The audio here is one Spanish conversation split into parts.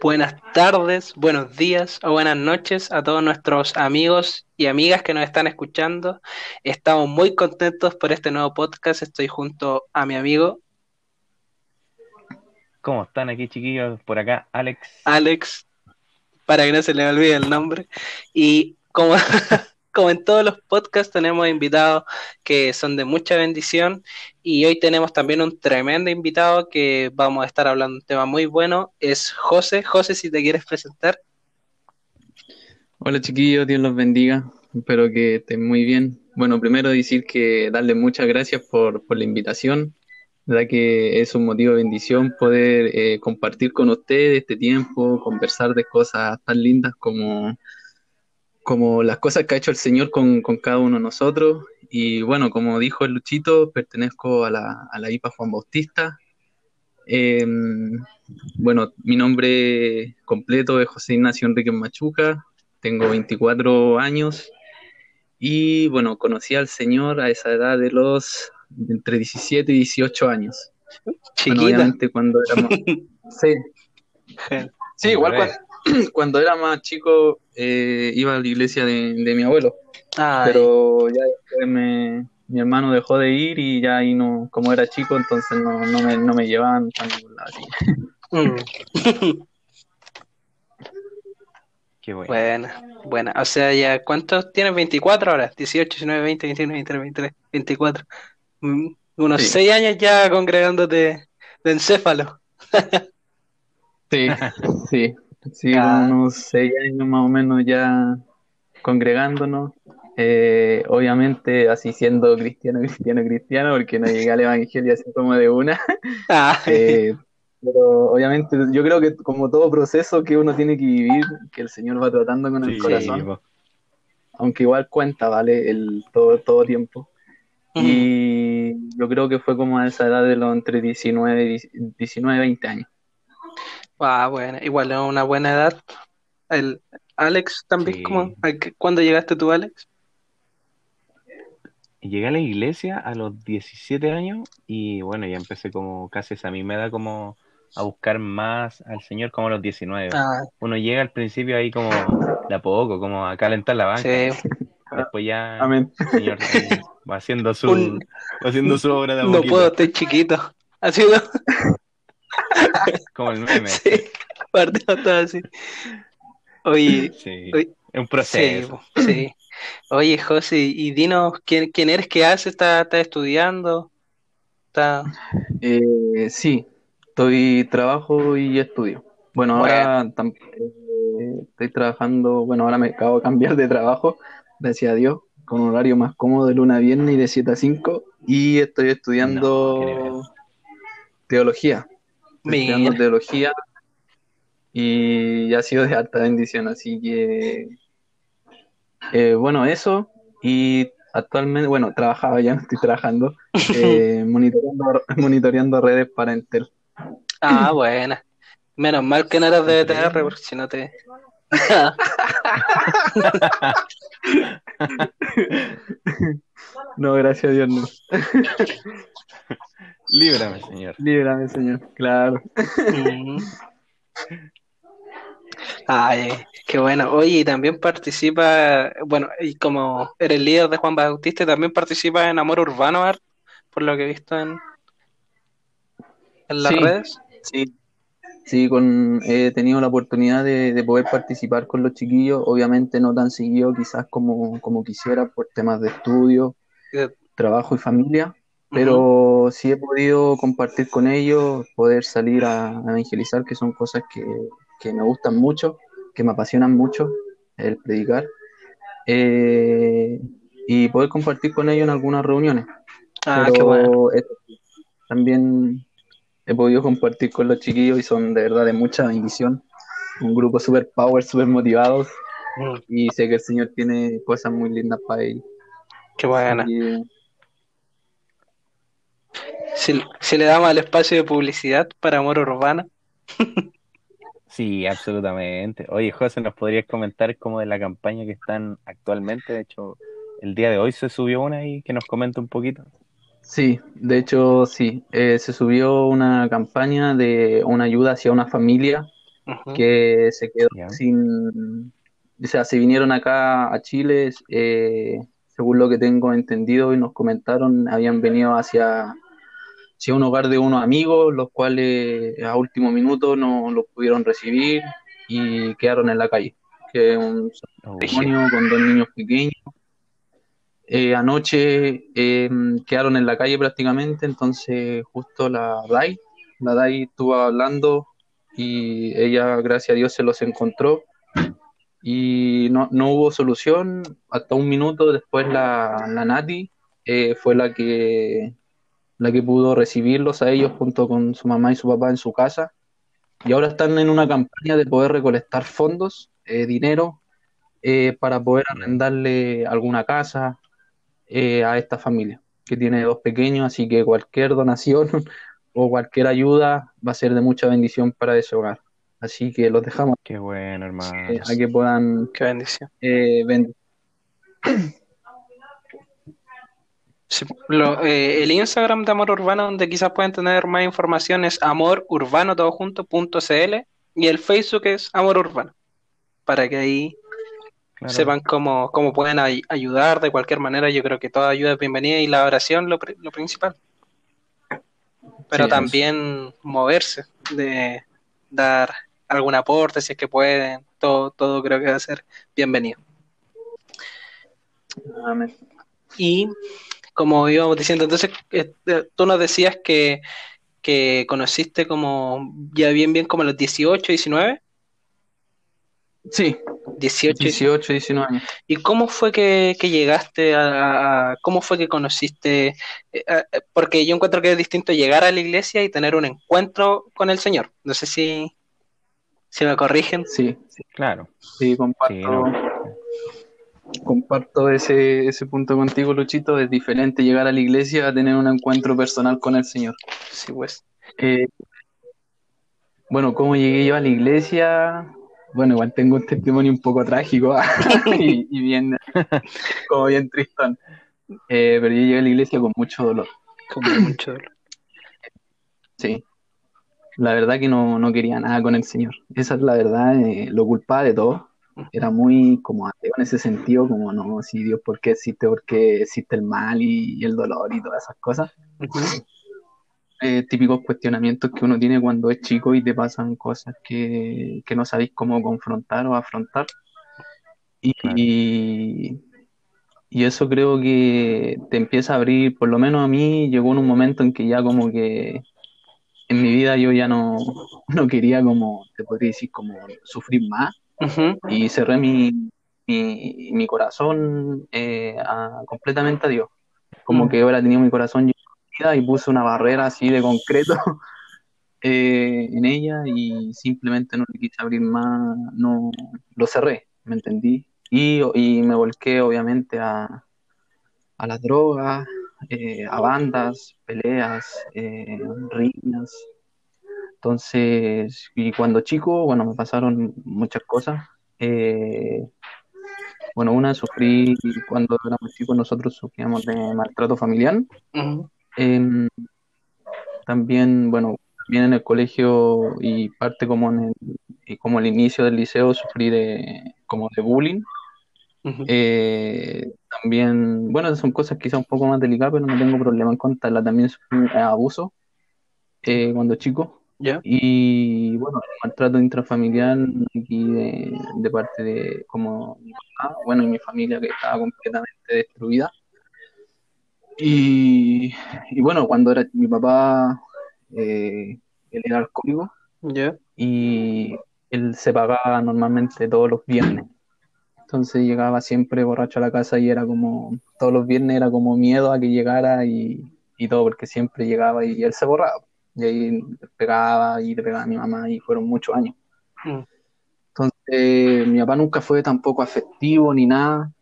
buenas tardes, buenos días o buenas noches a todos nuestros amigos y amigas que nos están escuchando. Estamos muy contentos por este nuevo podcast. Estoy junto a mi amigo. ¿Cómo están aquí, chiquillos? Por acá, Alex. Alex, para que no se le olvide el nombre. Y como como en todos los podcasts, tenemos invitados que son de mucha bendición y hoy tenemos también un tremendo invitado que vamos a estar hablando de un tema muy bueno. Es José. José, si te quieres presentar. Hola chiquillos, Dios los bendiga. Espero que estén muy bien. Bueno, primero decir que darle muchas gracias por, la invitación. verdad que es un motivo de bendición poder eh, compartir con ustedes este tiempo, conversar de cosas tan lindas como como las cosas que ha hecho el Señor con, cada uno de nosotros. Y bueno, como dijo el Luchito, pertenezco a la, a la IPA Juan Bautista. Em, bueno, mi nombre completo es José Ignacio Enrique Machuca, tengo 24 años y bueno, conocí al Señor a esa edad de los entre 17 y 18 años. Chiquita. cuando éramos... sí. sí, igual cuando, cuando era más chico eh, iba a la iglesia de, mi abuelo. Pero ya después mi hermano dejó de ir y ya ahí no, como era chico, entonces no, no, me, no me llevaban a ningún mm. Qué bueno. Buena, buena. O sea, ya, ¿cuántos tienes? 24 horas, 18, 19, 20, 21, 23, 23, 24. Unos 6 años ya congregándote de encéfalo. sí, sí. Sí, unos seis años más o menos ya congregándonos. Eh, obviamente así siendo cristiano, cristiano, cristiano, porque no llegué al evangelio así como de una. Ah. Eh, pero obviamente yo creo que como todo proceso que uno tiene que vivir, que el Señor va tratando con el corazón, aunque igual cuenta, ¿vale? El todo, todo tiempo. Y yo creo que fue como a esa edad de los entre 19 19 y 20 años. Ah, bueno, igual es una buena edad. El Alex también, ¿cómo? ¿cuándo llegaste tú, Alex? Llegué a la iglesia a los 17 años y bueno, ya empecé como casi esa misma edad como a buscar más al Señor como a los 19. Ah. Uno llega al principio ahí como de a poco, como a calentar la banca. Después ya el Señor va haciendo su, haciendo su obra de No puedo, estoy chiquito. Ha sido Como el meme. Sí, partido todo así. Oye, sí, es un proceso. Sí, Oye, José, y dinos, ¿quién, quién eres? ¿Qué haces? ¿Estás está estudiando? ¿Está... Eh, sí, estoy trabajo y estudio. Bueno, ahora eh, estoy trabajando, bueno, ahora me acabo de cambiar de trabajo, gracias a Dios, con un horario más cómodo de luna a viernes y de 7 a 5, y estoy estudiando teología estudiando teología y ha sido de alta bendición, así que eh, bueno, eso y actualmente, bueno, trabajaba, ya no estoy trabajando, eh, monitoreando, monitoreando redes para Intel. Ah, buena. Menos mal que no eras de BTR, porque si no te... no, gracias a Dios no. Líbrame, Señor. Líbrame, Señor, claro. Ay, qué bueno. Oye, y también participa, bueno, y como eres líder de Juan Bautista, también participa en Amor Urbano Art, por lo que he visto en, en las redes. Sí, sí, con, he tenido la oportunidad de, poder participar con los chiquillos, obviamente no tan seguido quizás como, como quisiera por temas de estudio, trabajo y familia, pero sí he podido compartir con ellos, poder salir a, evangelizar, que son cosas que, me gustan mucho, que me apasionan mucho, el predicar, eh, y poder compartir con ellos en algunas reuniones. Ah, qué bueno. también he podido compartir con los chiquillos y son de verdad de mucha bendición, un grupo super power, super motivados, mm. y sé que el Señor tiene cosas muy lindas para ellos. Qué buena. Si, le damos el espacio de publicidad para Amor Urbana. sí, absolutamente. Oye, José, ¿nos podrías comentar cómo de la campaña que están actualmente? De hecho, el día de hoy se subió una y que nos comente un poquito. Sí, de hecho sí, eh, se subió una campaña de una ayuda hacia una familia que se quedó sin, o sea, se vinieron acá a Chile, eh, según lo que tengo entendido y nos comentaron, habían venido hacia, hacia un hogar de unos amigos, los cuales a último minuto no los pudieron recibir y quedaron en la calle. Que un matrimonio con dos niños pequeños. Eh, anoche em, quedaron en la calle prácticamente, entonces justo la DAI, la DAI estuvo hablando y ella, gracias a Dios, se los encontró y no, no hubo solución. Hasta un minuto después la, la Nati eh, fue la que, la que pudo recibirlos a ellos junto con su mamá y su papá en su casa. Y ahora están en una campaña de poder recolectar fondos, eh, dinero, eh, para poder arrendarle alguna casa a esta familia, que tiene dos pequeños, así que cualquier donación o cualquier ayuda va a ser de mucha bendición para ese hogar. Así que los dejamos. Qué bueno, hermano. a que puedan. Qué bendición. Eh, eh, el Instagram de Amor Urbano, donde quizás pueden tener más información, es amorurbano.cl y el Facebook es Amor Urbano. Para que ahí sepan cómo, cómo pueden ayudar de cualquier manera. Yo creo que toda ayuda es bienvenida y la oración lo, lo principal. Pero también moverse, de dar algún aporte, si es que pueden, todo, todo creo que va a ser bienvenido. Y como íbamos diciendo, entonces eh, tú nos decías que, que conociste como ya bien, bien como los 18, 19. Sí, 18, 18 19 años. ¿Y cómo fue que, llegaste a, cómo fue que conociste? Eh, porque yo encuentro que es distinto llegar a la iglesia y tener un encuentro con el Señor. No sé si, si me corrigen. Sí, claro. Sí, comparto, comparto ese, ese punto contigo, Luchito. Es diferente llegar a la iglesia a tener un encuentro personal con el Señor. Sí, pues. Eh, bueno, ¿cómo llegué yo a la iglesia? Bueno, igual tengo un testimonio un poco trágico y, bien, como bien tristón. Eh, pero yo llegué a la iglesia con mucho dolor. Con mucho dolor. Sí, la verdad que no, no, quería nada con el Señor. Esa es la verdad, eh, lo culpaba de todo. Era muy como ateo en ese sentido, como no, si Dios, ¿por qué existe? ¿Por qué existe el mal y, el dolor y todas esas cosas? Eh, típicos cuestionamientos que uno tiene cuando es chico y te pasan cosas que, no sabéis cómo confrontar o afrontar. Y, y eso creo que te empieza a abrir, por lo menos a mí llegó en un momento en que ya como que en mi vida yo ya no, no quería como, te podría decir, como sufrir más. Y cerré mi, mi, mi corazón eh, completamente a Dios. Como mm. que ahora tenía mi corazón lleno y puse una barrera así de concreto eh, en ella y simplemente no le quise abrir más, no lo cerré, ¿me entendí? Y, y me volqué obviamente a, a las drogas, eh, a bandas, peleas, riñas. Entonces, y cuando chico, bueno, me pasaron muchas cosas. Eh, bueno, una sufrí cuando éramos chicos, nosotros sufríamos de maltrato familiar. Em, también, bueno, también en el colegio y parte como en el, como el inicio del liceo sufrí de como de bullying eh, también, bueno, son cosas quizá un poco más delicadas, pero no tengo problema en contarla. También un abuso eh, cuando chico. Y bueno, el maltrato intrafamiliar aquí de, parte de como mi mamá, bueno, y mi familia que estaba completamente destruida. Y, bueno, cuando era mi papá, eh, él era alcohólico. Y él se pagaba normalmente todos los viernes entonces llegaba siempre borracho a la casa y era como, todos los viernes era como miedo a que llegara y, todo, porque siempre llegaba y, él se borraba. Y ahí pegaba y le pegaba a mi mamá y fueron muchos años. Mm. Entonces mi papá nunca fue tampoco afectivo ni nada.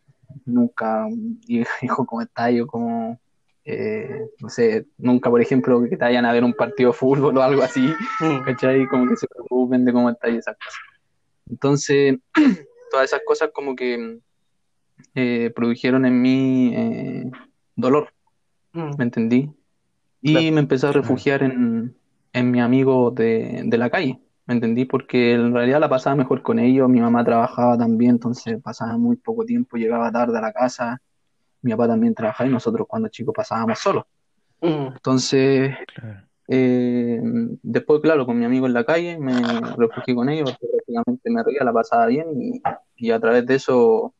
Nunca dijo cómo está yo, como, eh, no sé, nunca, por ejemplo, que te vayan a ver un partido de fútbol o algo así, mm. ¿cachai? Como que se preocupen de cómo está y esas cosas. Entonces, todas esas cosas como que eh, produjeron en mí eh, dolor, mm. ¿me entendí? Y me empecé a refugiar en, mi amigo de, la calle, ¿me entendí? Porque en realidad la pasaba mejor con ellos, mi mamá trabajaba también, entonces pasaba muy poco tiempo, llegaba tarde a la casa, mi papá también trabajaba y nosotros cuando chicos pasábamos solos. Mm. Entonces, eh, después, claro, con mi amigo en la calle, me refugié con ellos, porque prácticamente me reía, la pasaba bien y, y, a través de eso,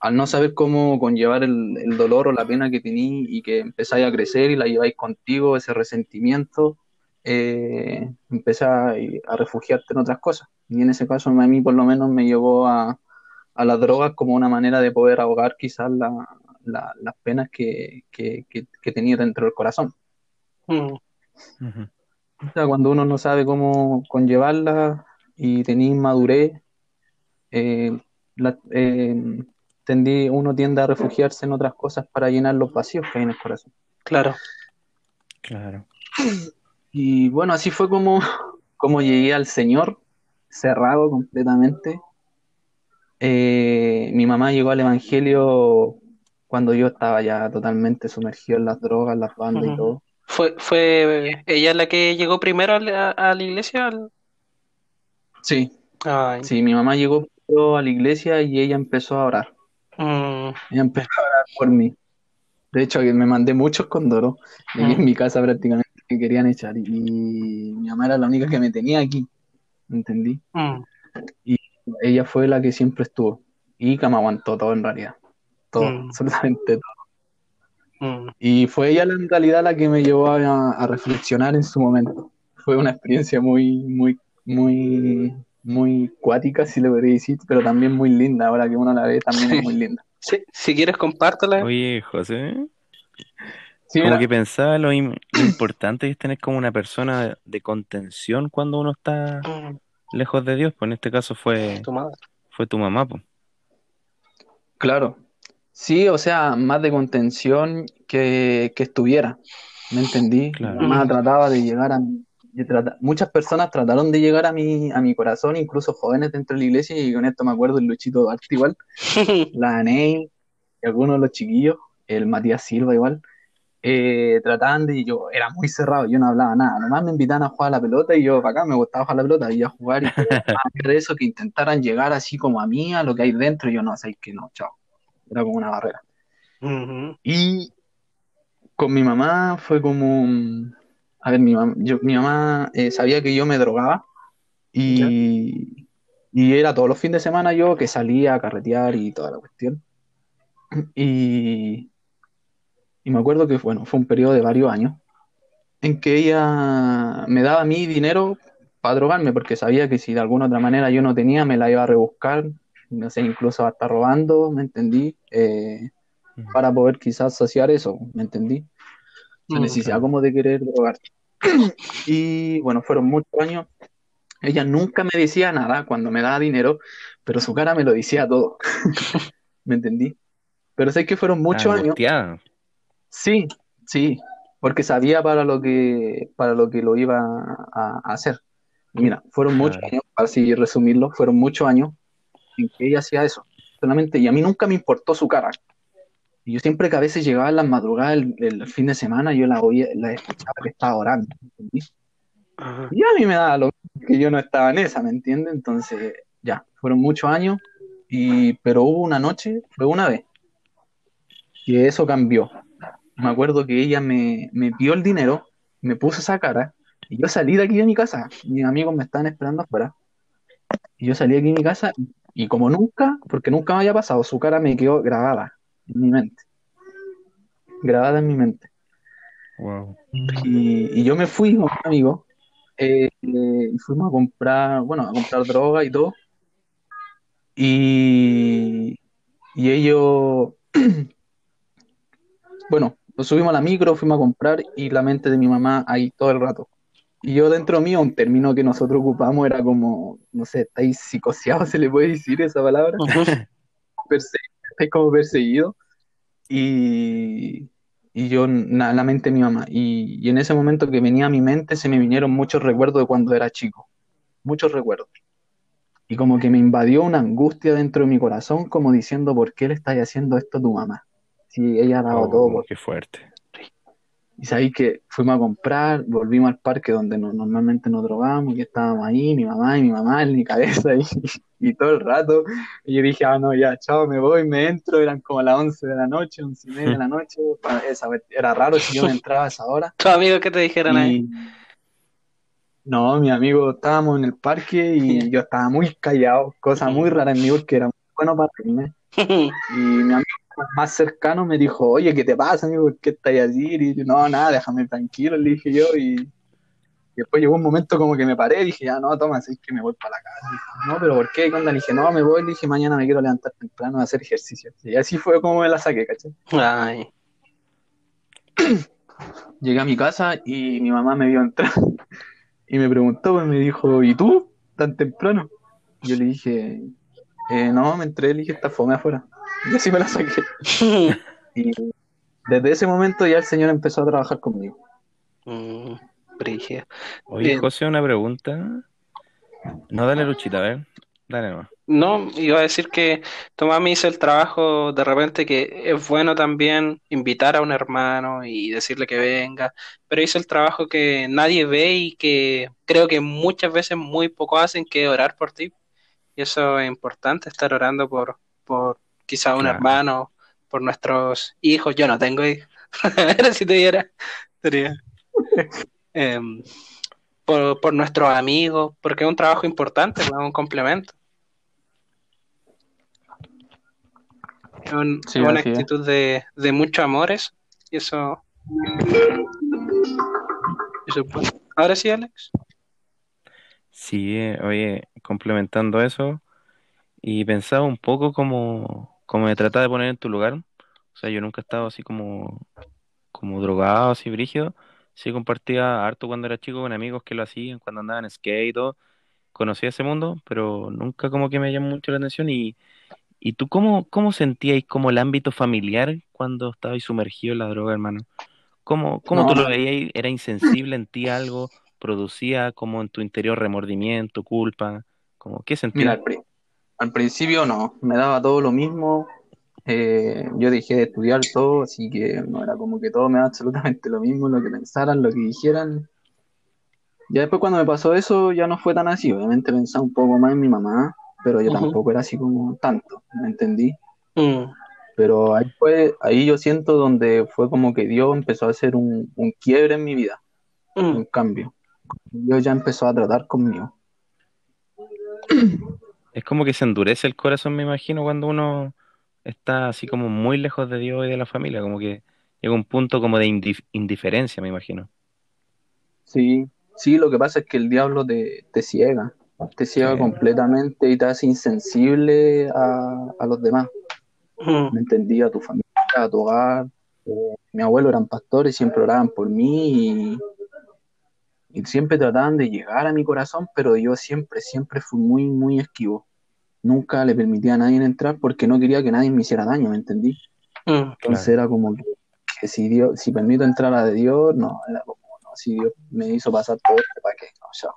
al no saber cómo conllevar el, el dolor o la pena que tení y que empezáis a crecer y la lleváis contigo, ese resentimiento, eh, empecé a, refugiarte en otras cosas. Y en ese caso a mí por lo menos me llevó a, a las drogas como una manera de poder ahogar quizás las penas que, que, que, tenía dentro del corazón. Mm. O sea, cuando uno no sabe cómo conllevarla y tenía inmadurez, eh, eh, tendí, uno tiende a refugiarse en otras cosas para llenar los vacíos que hay en el corazón. Claro. Claro. Y bueno, así fue como, como llegué al Señor, cerrado completamente. Eh, mi mamá llegó al Evangelio cuando yo estaba ya totalmente sumergido en las drogas, las bandas y todo. ¿Fue, ¿Fue ella la que llegó primero a la, iglesia? Sí. Sí, mi mamá llegó a la iglesia y ella empezó a orar. Mm. Ella empezó a orar por mí. De hecho, me mandé muchos condoros. Y en mi casa prácticamente que querían echar. Y, mi mamá era la única que me tenía aquí. ¿Entendí? Mm. Y ella fue la que siempre estuvo. Y que me aguantó todo en realidad. Todo, mm. absolutamente todo. Mm. Y fue ella en realidad la que me llevó a, reflexionar en su momento. Fue una experiencia muy, muy, muy, muy cuática, si le podría decir, pero también muy linda. Ahora que uno la ve, también es muy linda. Sí, si quieres compártela. Oye, José. como que pensaba lo, importante que es tener como una persona de contención cuando uno está mm. lejos de Dios, pues en este caso fue tu mamá, fue tu mamá pues. Claro. Sí, o sea, más de contención que, que estuviera. ¿Me entendí? Claro. Más trataba de llegar a muchas personas trataron de llegar a mi, a mi corazón, incluso jóvenes dentro de la iglesia, y con esto me acuerdo el Luchito Duarte igual, la Ney, y algunos de los chiquillos, el Matías Silva igual, eh, trataban de, yo era muy cerrado, yo no hablaba nada, nomás me invitaban a jugar a la pelota y yo para acá me gustaba jugar a la pelota, y a jugar y más de eso que intentaran llegar así como a mí, a lo que hay dentro, y yo no, sé que no, chao, era como una barrera. Y con mi mamá fue como, a ver, mi, yo, mi mamá eh, sabía que yo me drogaba y, y, era todos los fines de semana yo que salía a carretear y toda la cuestión. Y, y me acuerdo que bueno, fue un periodo de varios años en que ella me daba a mí dinero para drogarme porque sabía que si de alguna otra manera yo no tenía, me la iba a rebuscar, no sé, incluso hasta robando, ¿me entendí? Eh, para poder quizás saciar eso, ¿me entendí? La necesidad como de querer drogar. y bueno, fueron muchos años. Ella nunca me decía nada cuando me daba dinero, pero su cara me lo decía todo. ¿Me entendí? Pero sé que fueron muchos años. Sí, sí, porque sabía para lo que, para lo que lo iba a, hacer. mira, fueron muchos años, para así resumirlo, fueron muchos años en que ella hacía eso. Solamente, y a mí nunca me importó su cara. Y yo siempre que a veces llegaba a las madrugadas el, fin de semana, yo la oía, la escuchaba que estaba orando, ¿entendí? Y a mí me daba lo que yo no estaba en esa, ¿me entiendes? Entonces, ya, fueron muchos años, y, pero hubo una noche, fue una vez, que eso cambió. Me acuerdo que ella me, me dio el dinero, me puso esa cara, y yo salí de aquí de mi casa, mis amigos me estaban esperando afuera, y yo salí de aquí de mi casa, y como nunca, porque nunca me había pasado, su cara me quedó grabada en mi mente. Grabada en mi mente. Y, yo me fui con un amigo eh, y fuimos a comprar, bueno, a comprar droga y todo. Y, y ellos, bueno, nos subimos a la micro, fuimos a comprar y la mente de mi mamá ahí todo el rato. Y yo dentro mío, un término que nosotros ocupamos era como, no sé, estáis psicoseados, se le puede decir esa palabra. Estáis como perseguido. Y, y yo, na, la mente de mi mamá. Y, y, en ese momento que venía a mi mente, se me vinieron muchos recuerdos de cuando era chico. Muchos recuerdos. Y como que me invadió una angustia dentro de mi corazón, como diciendo, ¿por qué le estás haciendo esto a tu mamá? Si ella ha dado todo. Qué fuerte. Y sabéis que fuimos a comprar, volvimos al parque donde normalmente nos drogamos, y estábamos ahí, mi mamá y mi mamá en mi cabeza, y, y todo el rato. Y yo dije, ah, no, ya, chao, me voy, me entro, eran como las 11 de la noche, 11 y media de la noche. era raro si yo me entraba a esa hora. ¿Tus amigos qué te dijeron ahí? No, mi amigo, estábamos en el parque y yo estaba muy callado, cosa muy rara en mí porque era muy bueno para mí. Y mi amigo más cercano me dijo, oye, ¿qué te pasa, amigo? ¿Por qué estás así? Y yo, no, nada, déjame tranquilo, le dije yo. Y, después llegó un momento como que me paré, dije, ya, no, toma, es que me voy para la casa. no, pero ¿por qué? Cuando le dije, no, me voy, le dije, mañana me quiero levantar temprano a hacer ejercicio. Y así fue como me la saqué, ¿cachai? Ay. Llegué a mi casa y mi mamá me vio entrar y me preguntó, pues, me dijo, ¿y tú? ¿Tan temprano? Yo le dije, eh, no, me entré, le dije, está fome afuera. Y así me la saqué. y desde ese momento ya el Señor empezó a trabajar conmigo. Mm, Oye, José, una pregunta. No, dale luchita, a ver. Dale nomás. No, iba a decir que Tomás me hizo el trabajo de repente que es bueno también invitar a un hermano y decirle que venga, pero hizo el trabajo que nadie ve y que creo que muchas veces muy poco hacen, que orar por ti. Y eso es importante, estar orando por, por quizá un hermano, por nuestros hijos. Yo no tengo hijos. si tuviera, sería. Em, por, por nuestros amigos, porque es un trabajo importante, es un complemento. Es una actitud de, de muchos amores y eso, Ahora sí, Alex. Sí, eh, oye, complementando eso, y pensaba un poco como, como me trataba de poner en tu lugar. O sea, yo nunca he estado así como, como drogado, así brígido. Sí compartía harto cuando era chico con amigos que lo hacían, cuando andaban en skate y todo. Conocía ese mundo, pero nunca como que me llamó mucho la atención y ¿Y tú cómo, cómo sentíais como el ámbito familiar cuando estabais sumergido en la droga, hermano? ¿Cómo, cómo tú lo veías? ¿Era insensible en ti algo? ¿Producía como en tu interior remordimiento, culpa? Como, ¿Qué sentías? Mira, al, principio no, me daba todo lo mismo. Eh, yo dejé de estudiar todo, así que no era como que todo me daba absolutamente lo mismo, lo que pensaran, lo que dijeran. Ya después cuando me pasó eso ya no fue tan así, obviamente pensaba un poco más en mi mamá, pero yo tampoco era así como tanto, ¿me entendí? Mm. Pero ahí fue, ahí yo siento donde fue como que Dios empezó a hacer un, quiebre en mi vida, mm. un cambio. Dios ya empezó a tratar conmigo. Es como que se endurece el corazón, me imagino, cuando uno está así como muy lejos de Dios y de la familia, como que llega un punto como de indiferencia, me imagino. Sí, sí, lo que pasa es que el diablo te, te ciega te ciega completamente y te hace insensible a, los demás. Me entendí, a tu familia, a tu hogar. Eh, mi abuelo eran pastores, siempre oraban por mí y, siempre trataban de llegar a mi corazón, pero yo siempre, siempre fui muy, muy esquivo. Nunca le permitía a nadie entrar porque no quería que nadie me hiciera daño, ¿me entendí? Mm, Entonces era como que, si Dios, si permito entrar a de Dios, no, era como, no, si Dios me hizo pasar todo ¿para qué? No, chao.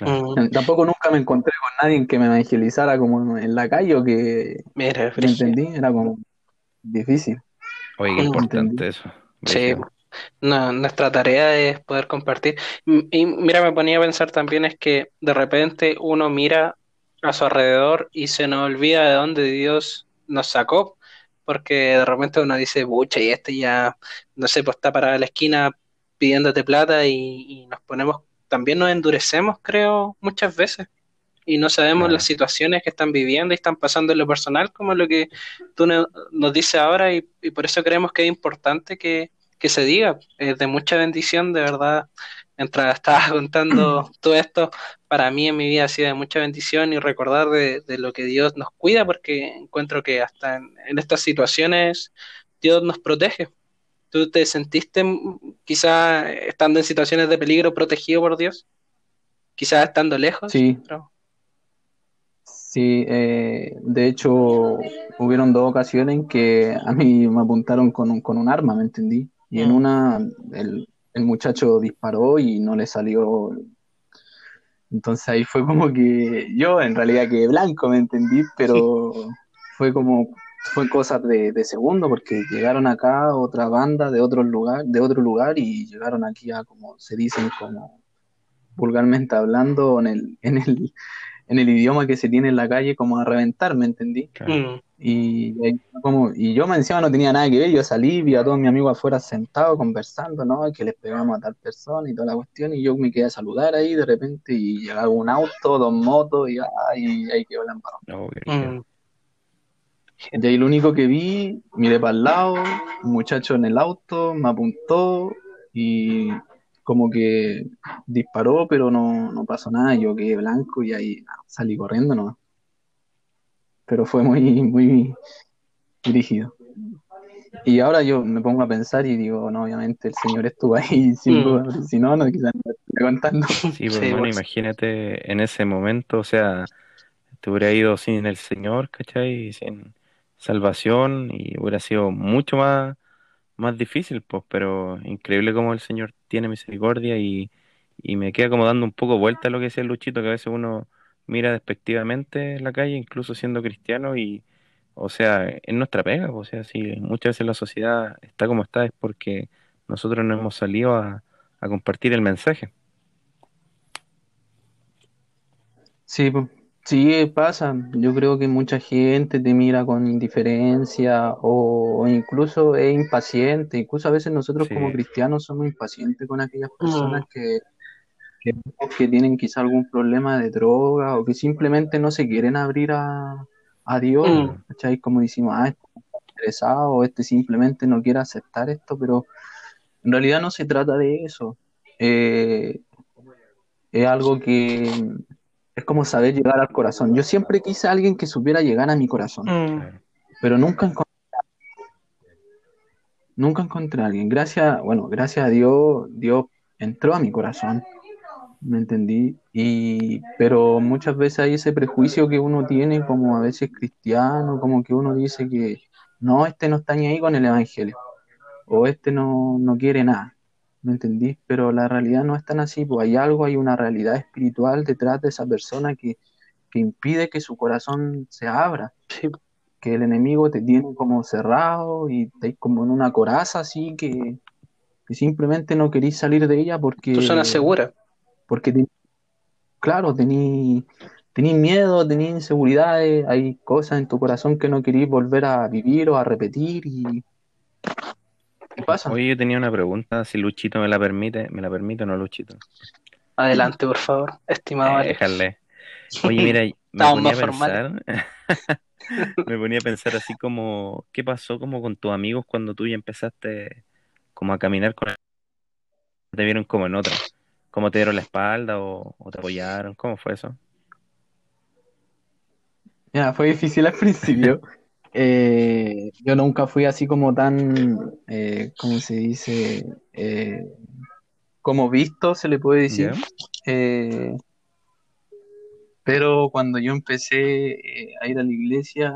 Mm. Tampoco nunca me encontré con nadie que me evangelizara como en la calle o que Mira, me entendí, era como difícil. Oye, qué importante eso. Sí, nuestra tarea es poder compartir. Y mira, me ponía a pensar también es que de repente uno mira a su alrededor y se nos olvida de dónde Dios nos sacó, porque de repente uno dice, bucha, y este ya, no sé, pues está para la esquina pidiéndote plata y, y nos ponemos también nos endurecemos, creo, muchas veces y no sabemos las situaciones que están viviendo y están pasando en lo personal, como lo que tú nos dices ahora, y, por eso creemos que es importante que, se diga. Es de mucha bendición, de verdad. Mientras estabas contando todo esto, para mí en mi vida ha sido de mucha bendición y recordar de, lo que Dios nos cuida, porque encuentro que hasta en estas situaciones Dios nos protege. ¿Tú te sentiste mm, quizá estando en situaciones de peligro protegido por Dios? Quizás estando lejos. Sí. Sí, eh, de hecho hubieron dos ocasiones en que a mí me apuntaron con un, con un arma, ¿me entendí? Y en mm. una el, el muchacho disparó y no le salió. Entonces ahí fue como que yo en realidad quedé blanco, ¿me entendí? Pero fue como fue cosas de, de, segundo, porque llegaron acá otra banda de otro lugar, de otro lugar y llegaron aquí a, como se dicen, como vulgarmente hablando, en el, en el, en el idioma que se tiene en la calle, como a reventar, ¿me entendí? Mm. Y, como, y yo me encima no tenía nada que ver, yo salí, vi a todos mis amigos afuera sentados conversando, ¿no? Que les pegamos a tal persona y toda la cuestión, y yo me quedé a saludar ahí de repente y llegaba un auto, dos motos y, ay, ahí quedó la embarrada. Y ahí lo único que vi, miré para el lado, un muchacho en el auto, me apuntó y como que disparó, pero no, no pasó nada, yo quedé blanco y ahí salí corriendo nomás pero fue muy, muy dirigido. Y ahora yo me pongo a pensar y digo, no, obviamente el Señor estuvo ahí, sin mm. si no, no quizás no estoy contando. Sí, pues, bueno, pues. imagínate en ese momento, o sea, te hubiera ido sin el Señor, ¿cachai? Sin salvación y hubiera sido mucho más, más difícil, pues, pero increíble como el Señor tiene misericordia y, y me queda como dando un poco vuelta a lo que decía Luchito, que a veces uno mira despectivamente en la calle, incluso siendo cristiano, y, o sea, es nuestra pega, o sea, si muchas veces la sociedad está como está es porque nosotros no hemos salido a, compartir el mensaje. Sí, sí pasa. Yo creo que mucha gente te mira con indiferencia o, incluso es impaciente. Incluso a veces nosotros como cristianos somos impacientes con aquellas personas mm. que, que, tienen quizá algún problema de droga o que simplemente no se quieren abrir a, Dios, mm. Como decimos, ah, este está interesado, o este simplemente no quiere aceptar esto, pero en realidad no se trata de eso. Eh, es algo que es como saber llegar al corazón. Yo siempre quise a alguien que supiera llegar a mi corazón, mm. pero nunca encontré nunca encontré a alguien. Gracias, bueno, gracias a Dios, Dios entró a mi corazón me entendí. Y, pero muchas veces hay ese prejuicio que uno tiene como a veces cristiano, como que uno dice que no, este no está ni ahí con el Evangelio, o este no, no quiere nada, ¿me entendí? Pero la realidad no es tan así, pues hay algo, hay una realidad espiritual detrás de esa persona que, que impide que su corazón se abra. Que el enemigo te tiene como cerrado y te como en una coraza así que, que simplemente no querís salir de ella porque... Tu zona segura porque, claro, tení, miedo, tení inseguridades, hay cosas en tu corazón que no querís volver a vivir o a repetir y... ¿Qué pasa? Oye, yo tenía una pregunta, si Luchito me la permite, ¿me la permite o no, Luchito? Adelante, por favor, estimado. Eh, déjale. Oye, mira, me ponía a pensar, me ponía a pensar así como, ¿qué pasó como con tus amigos cuando tú ya empezaste como a caminar con te vieron como en otra? ¿Cómo te dieron la espalda o, te apoyaron? ¿Cómo fue eso? Ya, fue difícil al principio. Eh, yo nunca fui así como tan, eh, ¿cómo se dice? Eh, como visto, se le puede decir. Eh, pero cuando yo empecé a ir a la iglesia,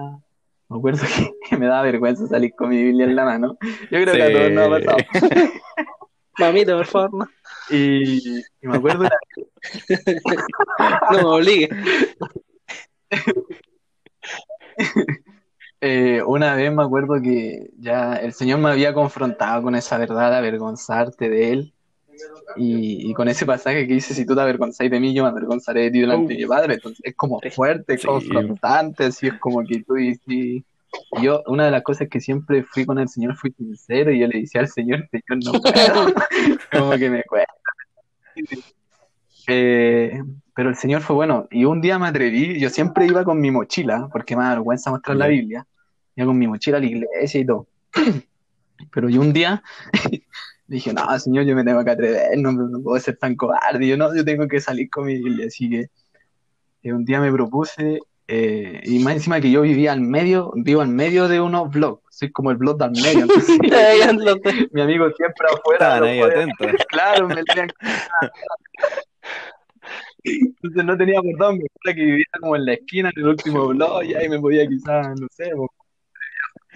me acuerdo que, me daba vergüenza salir con mi Biblia en la mano. Yo creo que a todos nos ha pasado. Mamita, por favor, Y, me acuerdo. no me obligue. Eh, una vez me acuerdo que ya el Señor me había confrontado con esa verdad de avergonzarte de Él. Y, con ese pasaje que dice, si tú te avergonzáis de mí, yo me avergonzaré de ti delante de mi Padre. Entonces es como fuerte, confrontante, así es como que tú dices, yo, una de las cosas que siempre fui con el Señor, fui sincero y yo le decía al Señor, Señor, no puedo, como que me cuesta. Eh, pero el Señor fue bueno. Y un día me atreví, yo siempre iba con mi mochila, porque me da vergüenza mostrar la Biblia, iba con mi mochila a la iglesia y todo. Pero yo un día dije, no, Señor, yo me tengo que atrever, no, no puedo ser tan cobarde, yo no, yo tengo que salir con mi Biblia. Así que eh, un día me propuse eh, y más encima que yo vivía al medio, vivo al medio de unos blogs, soy como el blog del medio. mi amigo siempre afuera. ahí Claro, me tenían Entonces no tenía por dónde, que vivía como en la esquina, en el último blog, y ahí me podía quizás, no sé,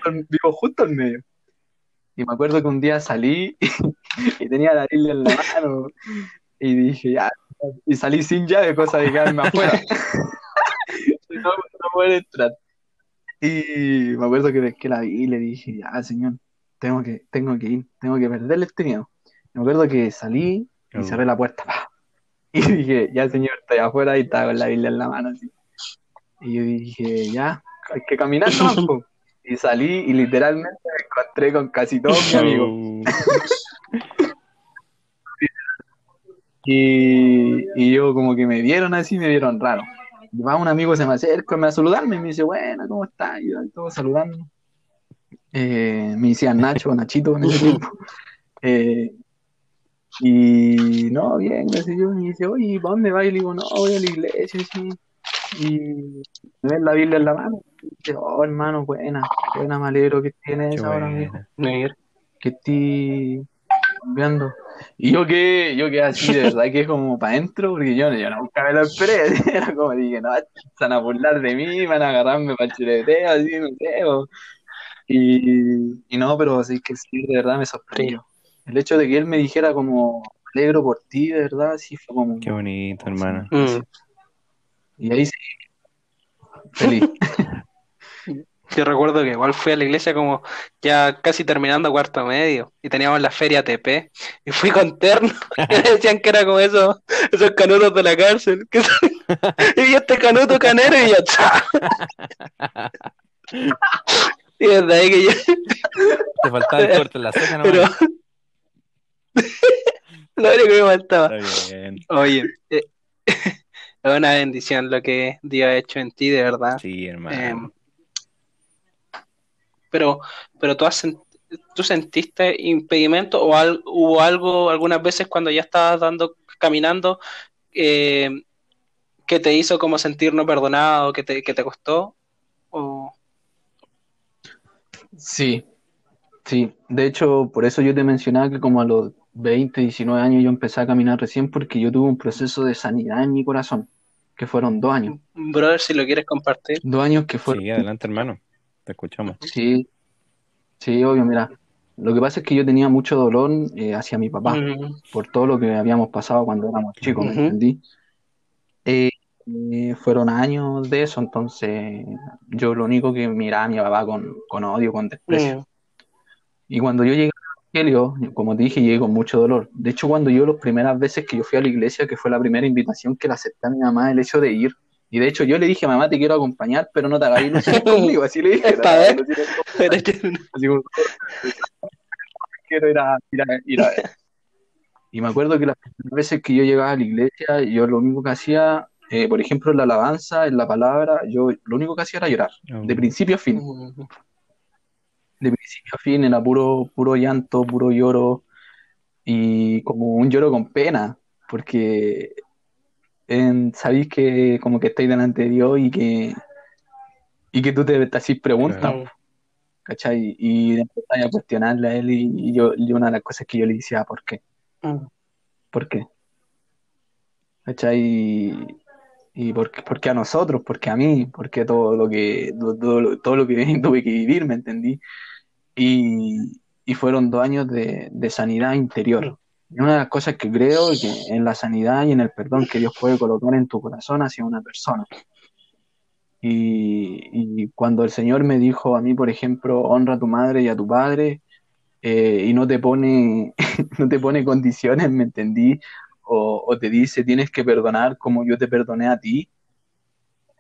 vivo justo al medio. Y me acuerdo que un día salí y tenía la Biblia en la mano y dije, ya, y salí sin llave, cosa de quedarme afuera no, no entrar. Y me acuerdo que que la vi y le dije, ya, señor, tengo que, tengo que ir, tengo que perderle este miedo. Me acuerdo que salí y cerré la puerta. Y dije, ya, señor, estoy afuera y estaba con la Biblia en la mano. Así. Y yo dije, ya, hay que caminar ¿no? Y salí y literalmente me encontré con casi todos mis amigos. y, y yo como que me vieron así, me vieron raro va un amigo se me acerca me a saludarme y me dice, bueno, ¿cómo estás? Y yo todo saludando. Eh, me decían Nacho, Nachito en ese tiempo. Eh, y no, bien, gracias yo. me dice, oye, ¿para dónde vas? Y le digo, no, voy a la iglesia. Sí. Y me ven la Biblia en la mano. Y dice, oh, hermano, buena, buena, malero que tienes ahora mismo. Que estoy cambiando. Y yo que, yo que así de verdad que como para adentro, porque yo, yo nunca me lo esperé, era como dije, no, van a burlar de mí, van a agarrarme para el chuleteo, así, no sé, y, y no, pero sí que sí, de verdad me sorprendió. El hecho de que él me dijera como alegro por ti, de verdad, sí fue como... Qué bonito, hermano. Mm. Y ahí sí, feliz. Yo recuerdo que igual fui a la iglesia como ya casi terminando cuarto medio y teníamos la feria TP y fui con terno y me decían que era como eso, esos canutos de la cárcel. y vi este canuto canero y ya Y desde ahí que yo... Te faltaba el corte en la ceja, ¿no? Pero... lo único que me faltaba. Oye, eh, es una bendición lo que Dios ha hecho en ti, de verdad. Sí, hermano. Em, pero, pero tú, has, tú sentiste impedimento o hubo algo algunas veces cuando ya estabas dando, caminando, eh, que te hizo como sentir no perdonado, que te, que te costó? O... Sí, sí. De hecho, por eso yo te mencionaba que como a los 20, 19 años yo empecé a caminar recién porque yo tuve un proceso de sanidad en mi corazón, que fueron dos años. Brother, si lo quieres compartir. Dos años que fueron... Sí, adelante, hermano escuchamos. Sí, sí, obvio, mira. Lo que pasa es que yo tenía mucho dolor eh, hacia mi papá por todo lo que habíamos pasado cuando éramos chicos, ¿me entendí? Eh, eh, fueron años de eso, entonces yo lo único que miraba a mi papá con, odio, con desprecio. Y cuando yo llegué al Evangelio, como te dije, llegué con mucho dolor. De hecho, cuando yo las primeras veces que yo fui a la iglesia, que fue la primera invitación que le acepté a mi mamá, el hecho de ir, y de hecho yo le dije a mamá, te quiero acompañar, pero no te hagas ilusión conmigo. Así le dije. Está bien. Así como, quiero ir a, ir a, ver. Y me acuerdo que las primeras veces que yo llegaba a la iglesia, yo lo único que hacía, eh, por ejemplo, en la alabanza, en la palabra, yo lo único que hacía era llorar, de principio a fin. De principio a fin, era puro, puro llanto, puro lloro, y como un lloro con pena, porque en, sabéis que como que estáis delante de Dios y que y que tú te haces preguntas, ¿cachai? Y empezáis a cuestionarle a él y, yo, una de las cosas que yo le decía, ¿por qué? Mm. ¿Por qué? ¿Cachai? Y, y por, qué, a nosotros, por qué a mí, por qué todo lo que todo, todo lo que tuve que vivir, ¿me entendí? Y, y fueron dos años de, de sanidad interior. Una de las cosas que creo en la sanidad y en el perdón que Dios puede colocar en tu corazón hacia una persona. Y, cuando el Señor me dijo a mí, por ejemplo, honra a tu madre y a tu padre, eh, y no te pone, no te pone condiciones, ¿me entendí? O, te dice, tienes que perdonar como yo te perdoné a ti,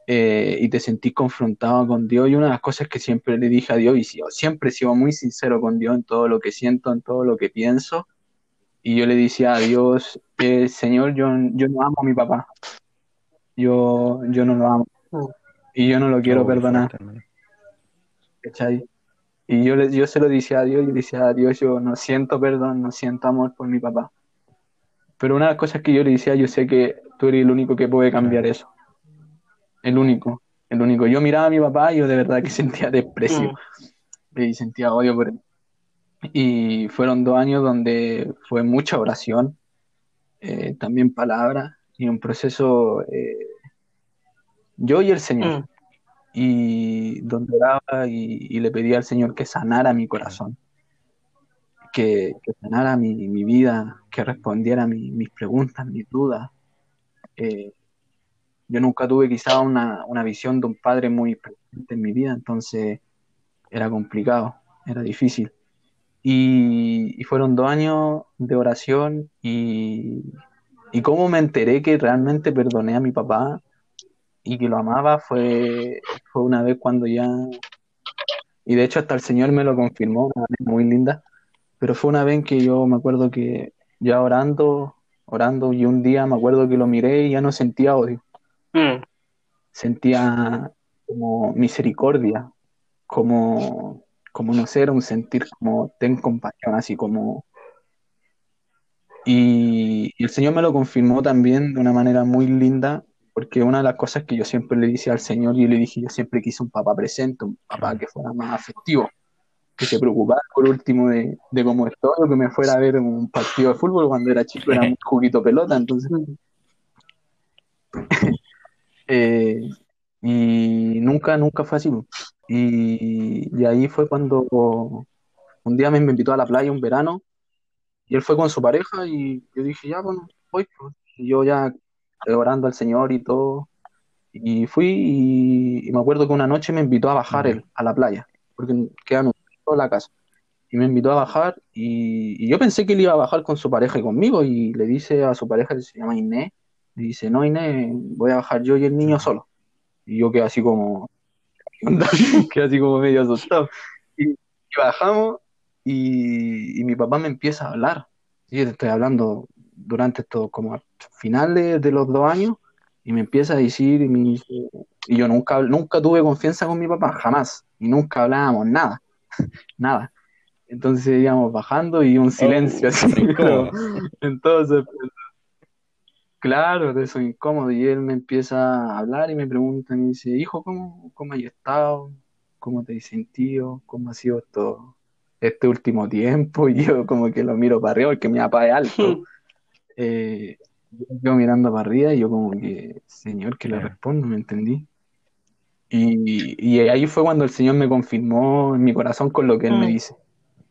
eh, y te sentís confrontado con Dios. Y una de las cosas que siempre le dije a Dios, y siempre he sido muy sincero con Dios en todo lo que siento, en todo lo que pienso, y yo le decía a Dios, eh, Señor, yo, yo no amo a mi papá. Yo, yo no lo amo. Y yo no lo quiero perdonar. Y yo, le, yo se lo decía a Dios, y le decía a Dios, yo no siento perdón, no siento amor por mi papá. Pero una de las cosas que yo le decía, yo sé que tú eres el único que puede cambiar eso. El único, el único. Yo miraba a mi papá y yo de verdad que sentía desprecio. Mm. Y sentía odio por él. Y fueron dos años donde fue mucha oración, eh, también palabra y un proceso eh, yo y el Señor. Mm. Y donde oraba y, le pedía al Señor que sanara mi corazón, que, sanara mi, vida, que respondiera a mis preguntas, mis dudas. Eh, yo nunca tuve quizá una, una visión de un padre muy presente en mi vida, entonces era complicado, era difícil. Y, fueron dos años de oración y, y cómo me enteré que realmente perdoné a mi papá y que lo amaba fue, fue una vez cuando ya, y de hecho hasta el Señor me lo confirmó, una vez muy linda, pero fue una vez que yo me acuerdo que ya orando, orando y un día me acuerdo que lo miré y ya no sentía odio. Mm. Sentía como misericordia, como, como no sé, era un sentir como ten compasión, así como... Y, el Señor me lo confirmó también de una manera muy linda, porque una de las cosas que yo siempre le dije al Señor, y le dije, yo siempre quise un papá presente, un papá que fuera más afectivo, que se preocupara por último de, de cómo estoy, o que me fuera a ver un partido de fútbol cuando era chico, era un juguito pelota, entonces... Eh, y nunca, nunca fue así. Y, ahí fue cuando un día me invitó a la playa un verano y él fue con su pareja y yo dije, ya, bueno, voy. Pues". Y yo ya orando al Señor y todo. Y fui y, me acuerdo que una noche me invitó a bajar él a la playa, porque quedan en la casa. Y me invitó a bajar y, y, yo pensé que él iba a bajar con su pareja y conmigo y le dice a su pareja que se llama Inés, le dice, no Inés, voy a bajar yo y el niño solo. Y yo quedé así como, quedé así como medio asustado. Y, bajamos y, mi papá me empieza a hablar. Y yo estoy hablando durante esto como finales de los dos años y me empieza a decir y, y yo nunca, nunca tuve confianza con mi papá, jamás. Y nunca hablábamos nada, nada. Entonces íbamos bajando y un silencio oh, así. Entonces, Claro, de eso incómodo. Y él me empieza a hablar y me pregunta, me dice, hijo, ¿cómo, cómo has estado? ¿Cómo te has sentido? ¿Cómo ha sido esto, este último tiempo? Y yo como que lo miro para arriba porque mi papá es alto. eh, yo mirando para arriba y yo como que, Señor, que le respondo, me entendí. Y, y ahí fue cuando el Señor me confirmó en mi corazón con lo que Él me mm. dice.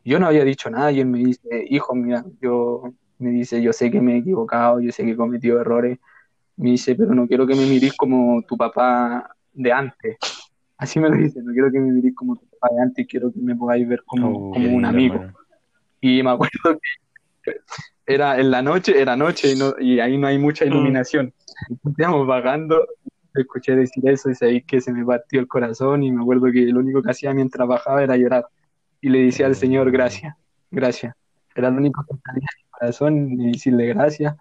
Yo no había dicho nada y Él me dice, hijo, mira, yo me dice, yo sé que me he equivocado, yo sé que he cometido errores. Me dice, pero no quiero que me mirís como tu papá de antes. Así me lo dice, no quiero que me mirís como tu papá de antes, quiero que me podáis ver como, oh, como un amigo. Y me acuerdo que era en la noche, era noche y, y ahí no hay mucha mm. iluminación. Estábamos vagando, escuché decir eso y sabéis que se me partió el corazón y me acuerdo que lo único que hacía mientras bajaba era llorar. Y le decía al Señor, gracias, gracias. Era lo único que tenía corazón y decirle gracias.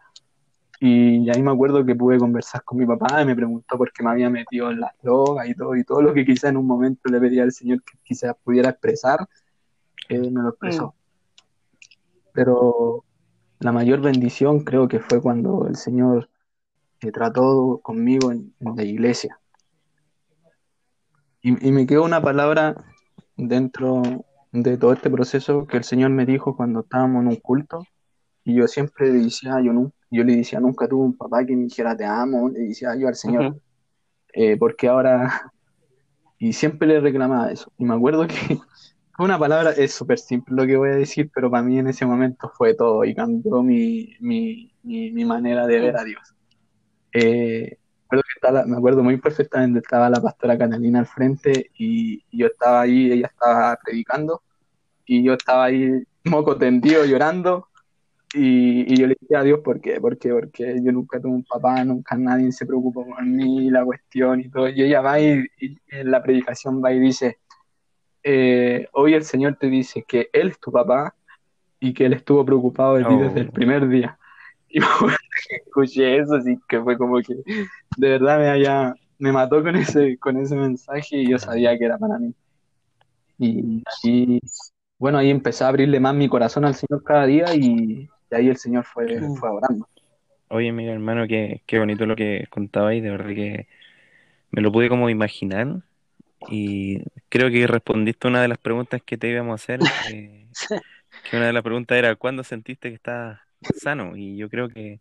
Y ahí me acuerdo que pude conversar con mi papá y me preguntó por qué me había metido en las drogas y todo, y todo lo que quizá en un momento le pedía al Señor que quizás pudiera expresar, él me lo expresó. Pero la mayor bendición creo que fue cuando el Señor se trató conmigo en, la iglesia. Y, y, me quedó una palabra dentro de todo este proceso que el Señor me dijo cuando estábamos en un culto y yo siempre le decía, yo, no, yo le decía, nunca tuve un papá que me dijera te amo, le decía yo al Señor, eh, porque ahora, y siempre le reclamaba eso. Y me acuerdo que una palabra, es súper simple lo que voy a decir, pero para mí en ese momento fue todo y cambió mi, mi, mi, manera de ver a Dios. Eh, me acuerdo muy perfectamente, estaba la pastora Catalina al frente y yo estaba ahí, ella estaba predicando y yo estaba ahí moco tendido llorando y, y, yo le dije a Dios, ¿por qué? Porque, porque yo nunca tuve un papá, nunca nadie se preocupó por mí, la cuestión y todo. Y ella va y, en la predicación va y dice, eh, hoy el Señor te dice que Él es tu papá y que Él estuvo preocupado de ti desde el oh. primer día. Y escuché eso, así que fue como que de verdad me haya, me mató con ese, con ese mensaje y yo sabía que era para mí. Y, y bueno, ahí empecé a abrirle más mi corazón al Señor cada día y, y ahí el Señor fue, mm. fue orando. Oye, mira, hermano, qué, qué bonito lo que contabais, de verdad que me lo pude como imaginar y creo que respondiste una de las preguntas que te íbamos a hacer, que, una de las preguntas era, ¿cuándo sentiste que estabas sano? Y yo creo que,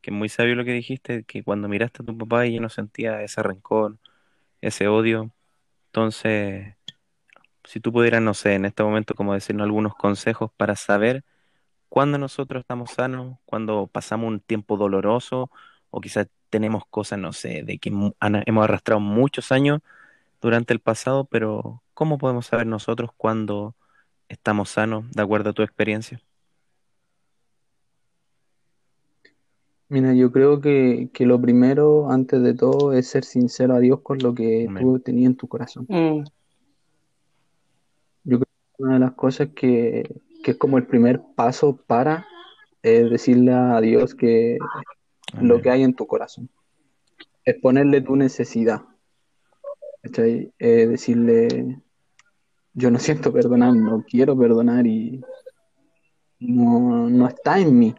que es muy sabio lo que dijiste, que cuando miraste a tu papá y ya no sentía ese rencor, ese odio, entonces, si tú pudieras, no sé, en este momento como decirnos algunos consejos para saber cuando nosotros estamos sanos, cuando pasamos un tiempo doloroso o quizás tenemos cosas, no sé, de que hemos arrastrado muchos años durante el pasado, pero ¿cómo podemos saber nosotros cuándo estamos sanos, de acuerdo a tu experiencia? Mira, yo creo que, lo primero, antes de todo, es ser sincero a Dios con lo que tú tenías en tu corazón. Mm. Yo creo que una de las cosas que, es como el primer paso para eh, decirle a Dios que lo que hay en tu corazón. Es ponerle tu necesidad. Eh, decirle, yo no siento perdonar, no quiero perdonar y no, no está en mí.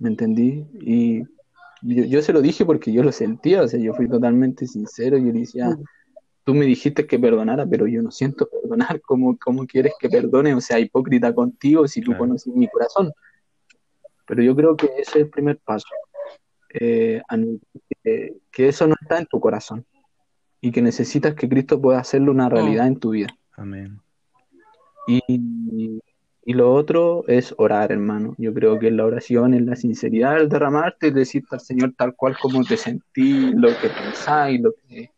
¿Me entendí? Y yo, se lo dije porque yo lo sentía, o sea, yo fui totalmente sincero, yo le decía. Tú me dijiste que perdonara, pero yo no siento perdonar, ¿cómo, cómo quieres que perdone? O sea, hipócrita contigo si tú conoces mi corazón. Pero yo creo que ese es el primer paso, eh, que eso no está en tu corazón y que necesitas que Cristo pueda hacerlo una realidad en tu vida. Amén. Y, y lo otro es orar, hermano. Yo creo que la oración, es la sinceridad, el derramarte, es decirte al Señor tal cual como te sentí, lo que pensáis, lo que,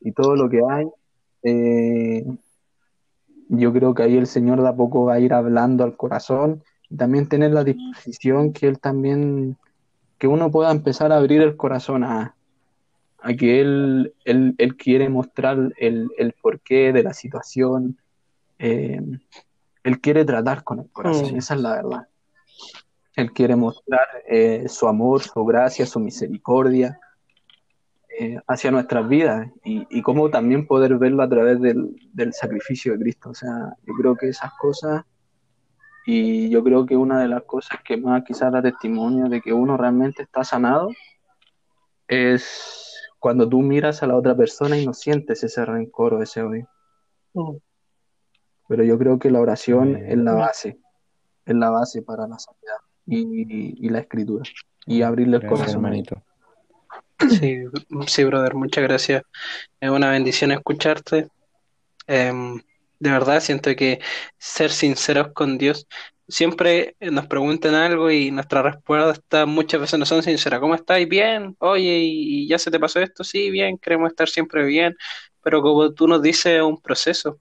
y todo lo que hay. Eh, yo creo que ahí el Señor de a poco va a ir hablando al corazón y también tener la disposición que Él también, que uno pueda empezar a abrir el corazón a, a que Él, él, él quiere mostrar el, el porqué de la situación. Eh, él quiere tratar con el corazón, mm. esa es la verdad. Él quiere mostrar eh, su amor, su gracia, su misericordia eh, hacia nuestras vidas y, cómo también poder verlo a través del, sacrificio de Cristo. O sea, yo creo que esas cosas, y yo creo que una de las cosas que más quizás da testimonio de que uno realmente está sanado es cuando tú miras a la otra persona y no sientes ese rencor o ese odio. Mm. Pero yo creo que la oración es la base, es la base para la sanidad y, la escritura y abrirle el corazón. Hermanito. Sí, sí, brother, muchas gracias. Es una bendición escucharte. Em, de verdad, siento que ser sinceros con Dios, siempre nos preguntan algo y nuestra respuesta muchas veces no son sinceras. ¿Cómo estáis? Bien. Oye, ¿y ya se te pasó esto? Sí, bien. Queremos estar siempre bien. Pero como tú nos dices, es un proceso.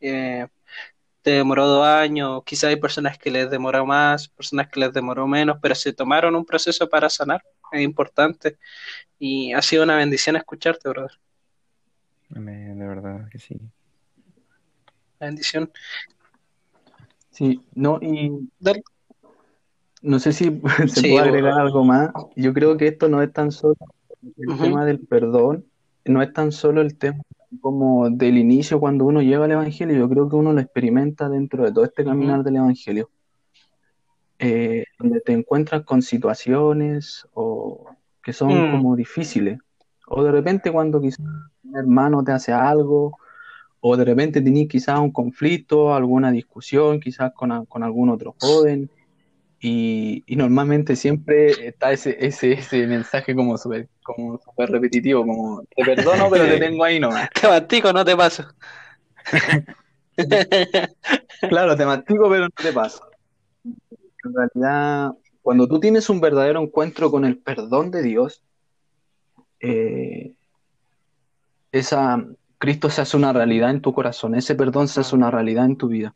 Eh, te demoró dos años, quizás hay personas que les demoró más, personas que les demoró menos, pero se tomaron un proceso para sanar, es importante. Y ha sido una bendición escucharte, brother. De verdad que sí. bendición. Sí, no, y no sé si se puede agregar algo más. Yo creo que esto no es tan solo el tema del perdón, no es tan solo el tema como del inicio cuando uno llega al Evangelio, yo creo que uno lo experimenta dentro de todo este caminar del Evangelio, eh, donde te encuentras con situaciones o que son mm. como difíciles, o de repente cuando quizás un hermano te hace algo, o de repente tenés quizás un conflicto, alguna discusión, quizás con, con algún otro joven, y, normalmente siempre está ese, ese, ese mensaje como súper como super repetitivo, como te perdono pero te tengo ahí nomás. Te mastico, no te paso. claro, te mastico pero no te paso. En realidad, cuando tú tienes un verdadero encuentro con el perdón de Dios, eh, esa, Cristo se hace una realidad en tu corazón, ese perdón se hace una realidad en tu vida.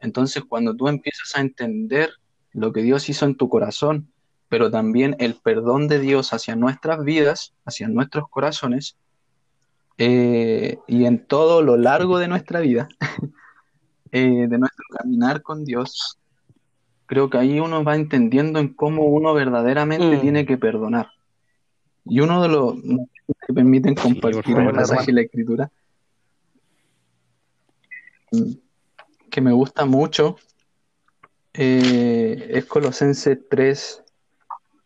Entonces, cuando tú empiezas a entender lo que Dios hizo en tu corazón, pero también el perdón de Dios hacia nuestras vidas, hacia nuestros corazones, eh, y en todo lo largo de nuestra vida, eh, de nuestro caminar con Dios, creo que ahí uno va entendiendo en cómo uno verdaderamente mm. tiene que perdonar. Y uno de los que permiten compartir el pasaje y la escritura, mm, que me gusta mucho, eh, es Colosense 3,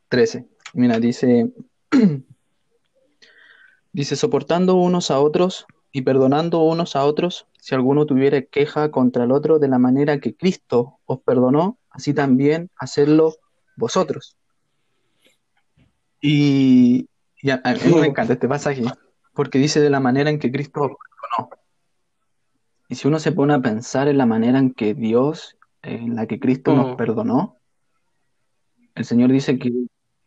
13. Mira, dice, dice, soportando unos a otros y perdonando unos a otros, si alguno tuviera queja contra el otro de la manera que Cristo os perdonó, así también hacerlo vosotros. Y, a mí me encanta este pasaje, porque dice de la manera en que Cristo os perdonó. Y si uno se pone a pensar en la manera en que Dios en la que Cristo nos mm. perdonó, el Señor dice que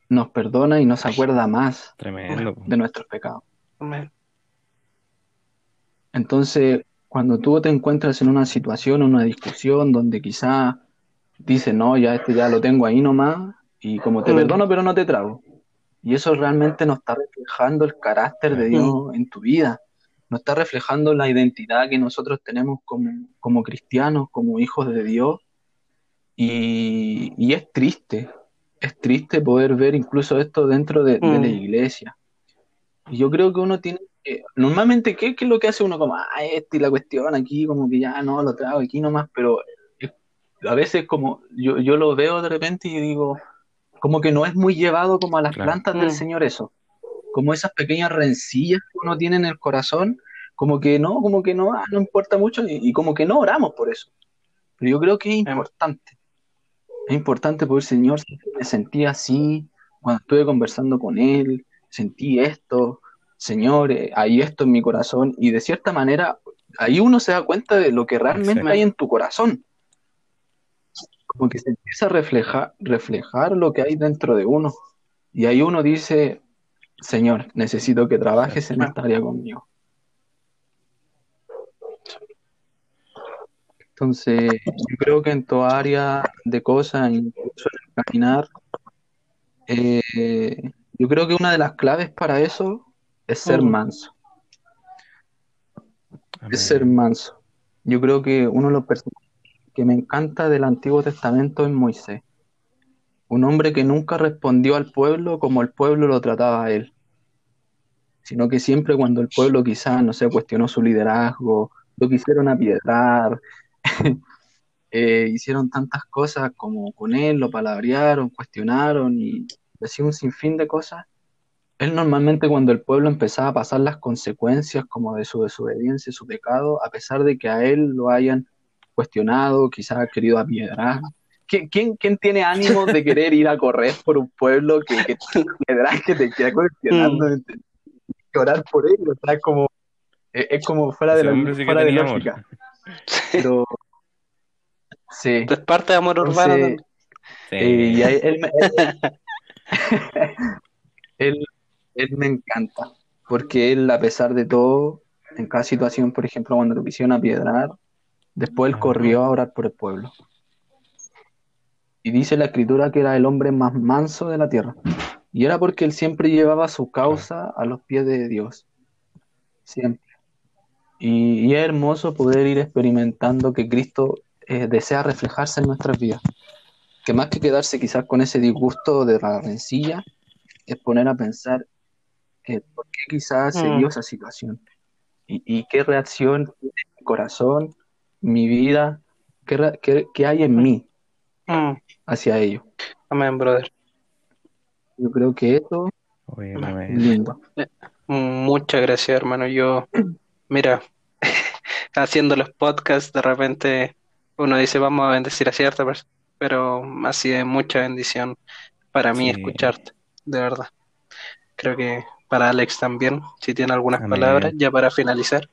nos perdona y nos acuerda más de nuestros pecados. Entonces, cuando tú te encuentras en una situación, una discusión donde quizá dices, no, ya este ya lo tengo ahí nomás, y como te mm. perdono, pero no te trago. Y eso realmente no está reflejando el carácter de Dios mm. en tu vida, no está reflejando la identidad que nosotros tenemos como, como cristianos, como hijos de Dios. Y, y es triste, es triste poder ver incluso esto dentro de, la mm. iglesia. Y yo creo que uno tiene normalmente, ¿qué, es lo que hace uno? Como, ah, este y la cuestión aquí, como que ya no, lo trago aquí nomás, pero a veces como yo, yo lo veo de repente y digo, como que no es muy llevado como a las plantas del mm. Señor eso, como esas pequeñas rencillas que uno tiene en el corazón, como que no, como que no, ah, no importa mucho y, y como que no oramos por eso. Pero yo creo que es importante es importante porque el Señor me sentí así cuando estuve conversando con Él, sentí esto, Señor, eh, hay esto en mi corazón, y de cierta manera ahí uno se da cuenta de lo que realmente hay en tu corazón. Como que se empieza a reflejar, reflejar lo que hay dentro de uno. Y ahí uno dice, Señor, necesito que trabajes en esta área conmigo. Entonces, yo creo que en toda área de cosas, incluso en el caminar, eh, yo creo que una de las claves para eso es ser mm. manso. Es ser manso. Yo creo que uno de los personajes que me encanta del Antiguo Testamento es Moisés. Un hombre que nunca respondió al pueblo como el pueblo lo trataba a él, sino que siempre cuando el pueblo quizás, no sé, cuestionó su liderazgo, lo quisieron apiedrar, Eh, hicieron tantas cosas como con él, lo palabrearon, cuestionaron y decía un sinfín de cosas. Él normalmente cuando el pueblo empezaba a pasar las consecuencias como de su desobediencia, su pecado, a pesar de que a él lo hayan cuestionado, quizás querido apiedrar, ¿Quién, quién, tiene ánimo de querer ir a correr por un pueblo que, que, que te queda cuestionando? Mm. Orar por él, o como, es, como fuera de la, fuera de lógica. Pero Sí. Es parte de amor urbano. Sí. Y él, él, me encanta, porque él, a pesar de todo, en cada situación, por ejemplo, cuando lo quisieron apiedrar, después él corrió a orar por el pueblo. Y dice la escritura que era el hombre más manso de la tierra. Y era porque él siempre llevaba su causa a los pies de Dios. Siempre. Y, y es hermoso poder ir experimentando que Cristo eh, desea reflejarse en nuestras vidas. Que más que quedarse quizás con ese disgusto de la rencilla, es poner a pensar por qué quizás se dio mm. esa situación y, qué reacción tiene mi corazón, mi vida, qué, qué, hay en mí mm. hacia ello. Amén, brother. Yo creo que esto es lindo. Eh, muchas gracias, hermano. Yo, mira, haciendo los podcasts, de repente uno dice vamos a bendecir a cierta persona, pero ha sido mucha bendición para mí escucharte, de verdad. Creo que para Alex también, si tiene algunas palabras ya para finalizar.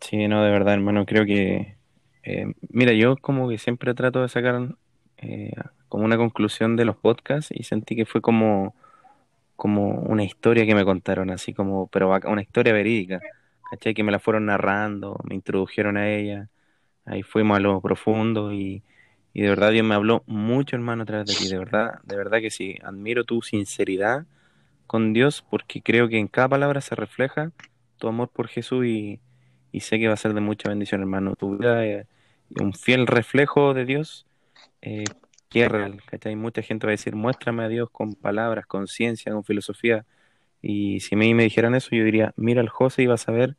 Sí, no, de verdad, hermano, creo que, eh, mira, yo como que siempre trato de sacar eh, como una conclusión de los podcasts y sentí que fue como, como una historia que me contaron, así como, pero una historia verídica, ¿cachai? Que me la fueron narrando, me introdujeron a ella Ahí fuimos a lo profundo y, de verdad Dios me habló mucho, hermano, a través de ti. De verdad, de verdad que sí. Admiro tu sinceridad con Dios porque creo que en cada palabra se refleja tu amor por Jesús y, sé que va a ser de mucha bendición, hermano. Tu vida es un fiel reflejo de Dios eh, que es real. ¿cachai? Mucha gente va a decir, muéstrame a Dios con palabras, con ciencia, con filosofía. Y si a mí me dijeran eso, yo diría, mira al José y vas a ver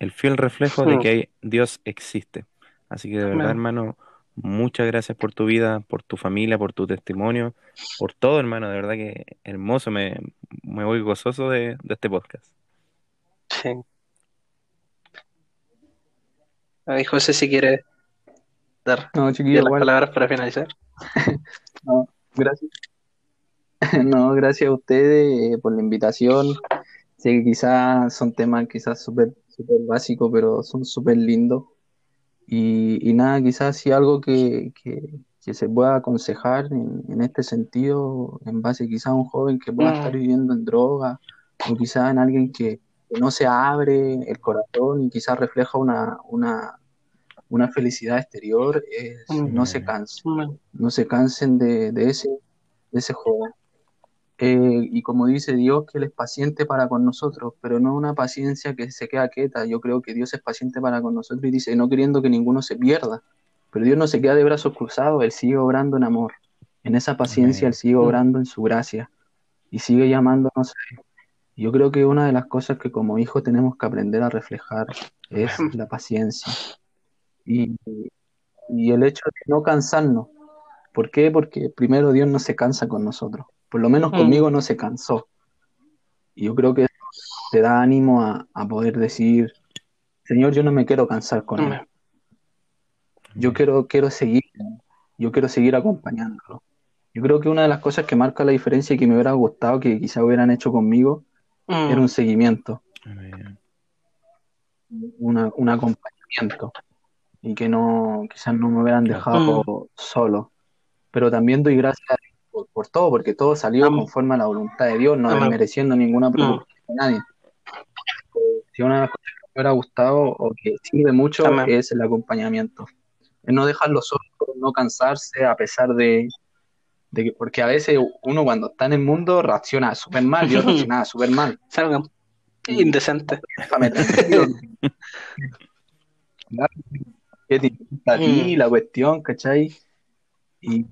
el fiel reflejo de hmm. que Dios existe. Así que de verdad, hermano, muchas gracias por tu vida, por tu familia, por tu testimonio, por todo, hermano. De verdad que hermoso, me, me voy gozoso de, este podcast. Sí. Ahí José, si quiere dar no, las palabras para finalizar. no, gracias. No, gracias a ustedes eh, por la invitación. Sé que quizás son temas quizás súper super básicos, pero son súper lindos. Y, nada, quizás si algo que, que se pueda aconsejar en, este sentido, en base quizá a un joven que pueda estar viviendo en droga, o quizá en alguien que, no se abre el corazón y quizás refleja una, una, una felicidad exterior, no se cansen, no se cansen de, ese, de ese joven. Eh, y como dice Dios, que Él es paciente para con nosotros, pero no una paciencia que se queda quieta. Yo creo que Dios es paciente para con nosotros y dice, no queriendo que ninguno se pierda. Pero Dios no se queda de brazos cruzados, Él sigue obrando en amor. En esa paciencia Él sigue obrando en su gracia y sigue llamándonos a yo creo que una de las cosas que como hijos tenemos que aprender a reflejar es la paciencia y, el hecho de no cansarnos. ¿Por qué? Porque primero Dios no se cansa con nosotros. Por lo menos mm. conmigo no se cansó. Y yo creo que eso te da ánimo a, poder decir, Señor, yo no me quiero cansar con él. Yo quiero, quiero seguir, yo quiero seguir acompañándolo. Yo creo que una de las cosas que marca la diferencia y que me hubiera gustado que quizá hubieran hecho conmigo era un seguimiento, un acompañamiento y que no, quizás no me hubieran dejado mm. solo. Pero también doy gracias por, todo, porque todo salió conforme a la voluntad de Dios, no desmereciendo ninguna mm. preocupación de nadie. Si una de las cosas que me hubiera gustado o que sirve mucho es el acompañamiento. No dejarlo solo, no cansarse a pesar de, porque a veces uno cuando está en el mundo reacciona súper mal, yo reaccionaba súper mal. Salgan. Indecente. ¿Qué te a ti mm. la cuestión, cachai? Y,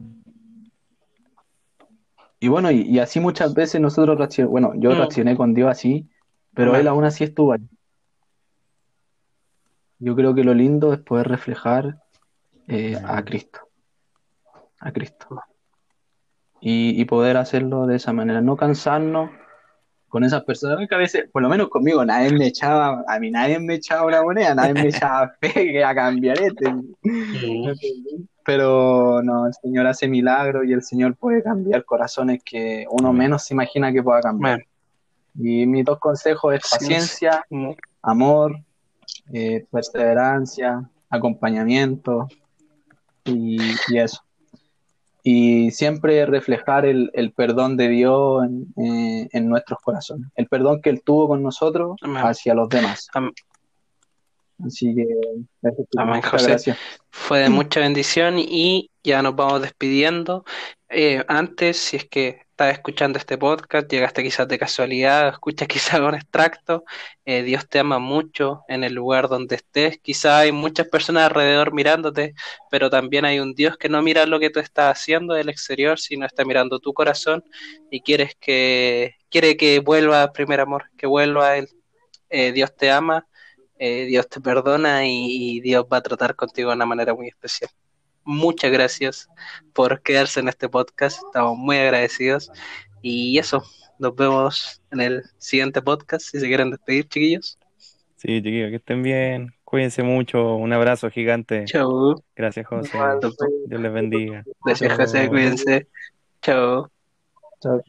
y bueno, y, así muchas veces nosotros reaccionamos, bueno, yo mm. reaccioné con Dios así, pero él aún así estuvo ahí. Yo creo que lo lindo es poder reflejar eh, a Cristo. A Cristo y, poder hacerlo de esa manera, no cansarnos con esas personas que a veces, por lo menos conmigo, nadie me echaba, a mí nadie me echaba una moneda, nadie me echaba fe que a cambiar este. Pero no, el Señor hace milagros y el Señor puede cambiar corazones que uno menos se imagina que pueda cambiar. Y mis dos consejos es paciencia, amor, eh, perseverancia, acompañamiento y eso. Y siempre reflejar el, perdón de Dios eh, en, nuestros corazones, el perdón que Él tuvo con nosotros hacia los demás. Así que Amén, José. Fue de mucha bendición y ya nos vamos despidiendo. Eh, antes, si es que estás escuchando este podcast, llegaste quizás de casualidad, escuchas quizás un extracto, eh, Dios te ama mucho en el lugar donde estés, quizás hay muchas personas alrededor mirándote, pero también hay un Dios que no mira lo que tú estás haciendo del exterior, sino está mirando tu corazón y quieres que, quiere que vuelva primer amor, que vuelva a Él. Eh, Dios te ama, eh, Dios te perdona y Dios va a tratar contigo de una manera muy especial muchas gracias por quedarse en este podcast. Estamos muy agradecidos. Y eso, nos vemos en el siguiente podcast. Si se quieren despedir, chiquillos. Sí, chiquillos, que estén bien. Cuídense mucho. Un abrazo gigante. Chau. Gracias, José. Dios les bendiga. Gracias, José. Cuídense. Chao. Chao.